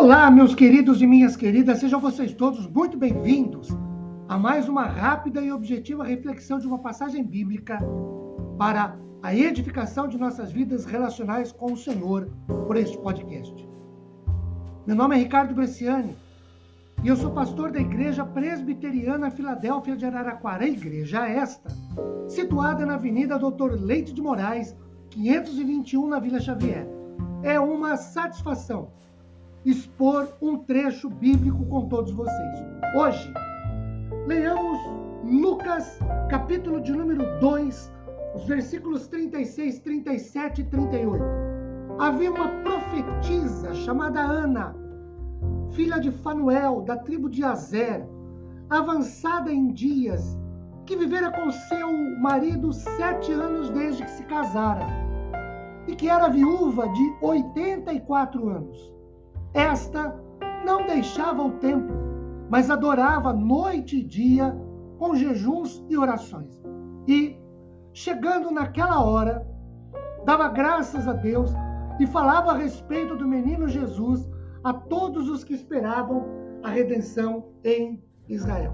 Olá, meus queridos e minhas queridas, sejam vocês todos muito bem-vindos a mais uma rápida e objetiva reflexão de uma passagem bíblica para a edificação de nossas vidas relacionais com o Senhor por este podcast. Meu nome é Ricardo Bresciani e eu sou pastor da Igreja Presbiteriana Filadélfia de Araraquara, igreja esta, situada na Avenida Doutor Leite de Moraes, 521 na Vila Xavier. É uma satisfação expor um trecho bíblico com todos vocês. Hoje, leamos Lucas, capítulo de número 2, os versículos 36, 37 e 38. Havia uma profetisa chamada Ana, filha de Fanuel, da tribo de Azer, avançada em dias, que vivera com seu marido sete anos desde que se casara, e que era viúva de 84 anos. Esta não deixava o templo, mas adorava noite e dia com jejuns e orações. E, chegando naquela hora, dava graças a Deus e falava a respeito do menino Jesus a todos os que esperavam a redenção em Israel.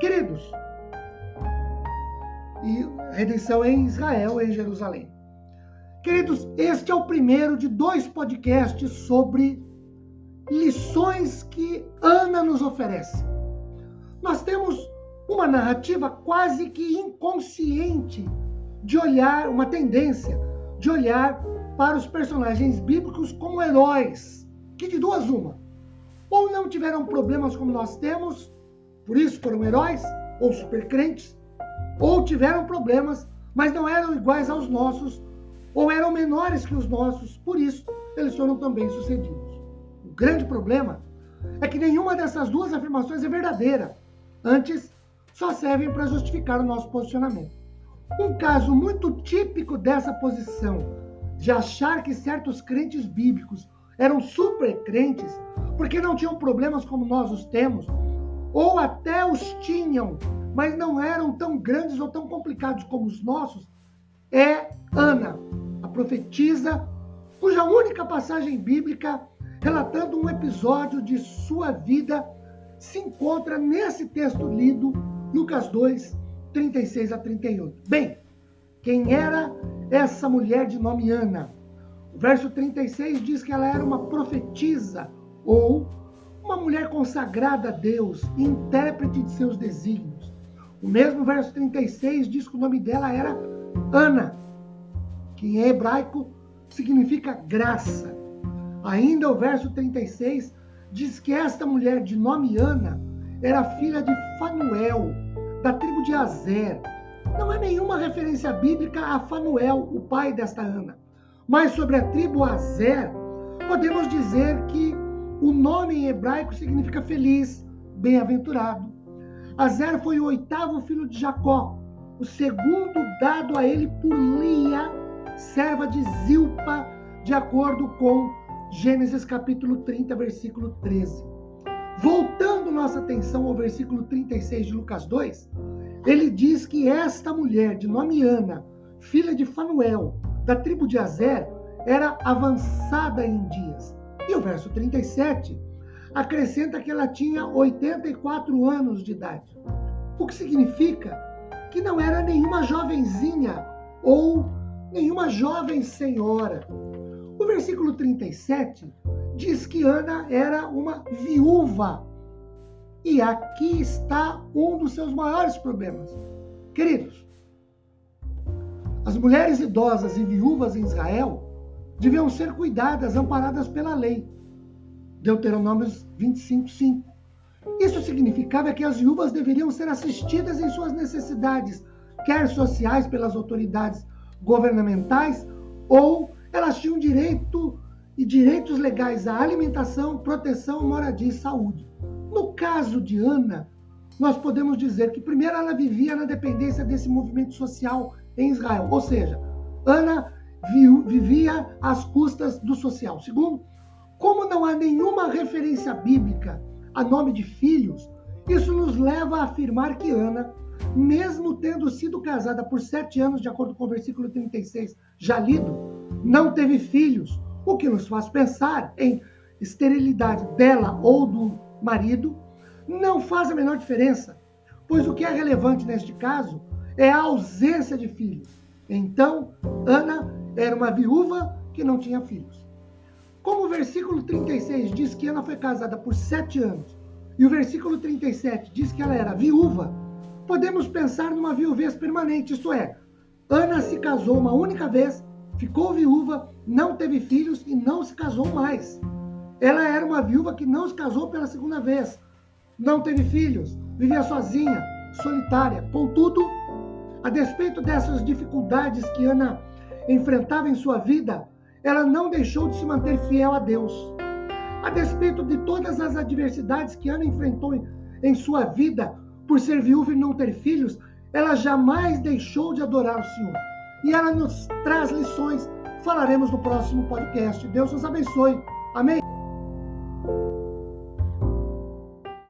Queridos, e redenção em Israel, em Jerusalém. Queridos, este é o primeiro de dois podcasts sobre lições que Ana nos oferece. Nós temos uma narrativa quase que inconsciente de olhar, uma tendência de olhar para os personagens bíblicos como heróis, que de duas uma, ou não tiveram problemas como nós temos, por isso foram heróis, ou supercrentes, ou tiveram problemas, mas não eram iguais aos nossos, ou eram menores que os nossos, por isso eles foram também sucedidos grande problema é que nenhuma dessas duas afirmações é verdadeira. Antes, só servem para justificar o nosso posicionamento. Um caso muito típico dessa posição, de achar que certos crentes bíblicos eram super crentes porque não tinham problemas como nós os temos, ou até os tinham, mas não eram tão grandes ou tão complicados como os nossos, é Ana, a profetisa, cuja única passagem bíblica relatando um episódio de sua vida, se encontra nesse texto lido, Lucas 2, 36 a 38. Bem, quem era essa mulher de nome Ana? O verso 36 diz que ela era uma profetisa ou uma mulher consagrada a Deus, intérprete de seus desígnios. O mesmo verso 36 diz que o nome dela era Ana, que em hebraico significa graça. Ainda o verso 36 diz que esta mulher de nome Ana era filha de Fanuel, da tribo de Azer. Não há nenhuma referência bíblica a Fanuel, o pai desta Ana. Mas sobre a tribo Azer, podemos dizer que o nome em hebraico significa feliz, bem-aventurado. Azer foi o oitavo filho de Jacó, o segundo dado a ele por Lia, serva de Zilpa, de acordo com Gênesis capítulo 30, versículo 13. Voltando nossa atenção ao versículo 36 de Lucas 2, ele diz que esta mulher, de nome Ana, filha de Fanuel, da tribo de Azer, era avançada em dias. E o verso 37 acrescenta que ela tinha 84 anos de idade. O que significa que não era nenhuma jovenzinha ou nenhuma jovem senhora, o versículo 37 diz que Ana era uma viúva. E aqui está um dos seus maiores problemas. Queridos, as mulheres idosas e viúvas em Israel deviam ser cuidadas, amparadas pela lei. Deuteronômio 25, 5. Isso significava que as viúvas deveriam ser assistidas em suas necessidades, quer sociais pelas autoridades governamentais ou elas tinham direito e direitos legais à alimentação, proteção, moradia e saúde. No caso de Ana, nós podemos dizer que primeiro ela vivia na dependência desse movimento social em Israel, ou seja, Ana viu, vivia às custas do social. Segundo, como não há nenhuma referência bíblica a nome de filhos, isso nos leva a afirmar que Ana, mesmo tendo sido casada por sete anos, de acordo com o versículo 36 já lido, não teve filhos, o que nos faz pensar em esterilidade dela ou do marido, não faz a menor diferença, pois o que é relevante neste caso é a ausência de filhos. Então, Ana era uma viúva que não tinha filhos. Como o versículo 36 diz que Ana foi casada por sete anos e o versículo 37 diz que ela era viúva, podemos pensar numa viuvez permanente, isto é, Ana se casou uma única vez, ficou viúva, não teve filhos e não se casou mais. Ela era uma viúva que não se casou pela segunda vez, não teve filhos, vivia sozinha, solitária. Contudo, a despeito dessas dificuldades que Ana enfrentava em sua vida, ela não deixou de se manter fiel a Deus. A despeito de todas as adversidades que Ana enfrentou em sua vida, por ser viúva e não ter filhos, ela jamais deixou de adorar o Senhor. E ela nos traz lições. Falaremos no próximo podcast. Deus nos abençoe. Amém.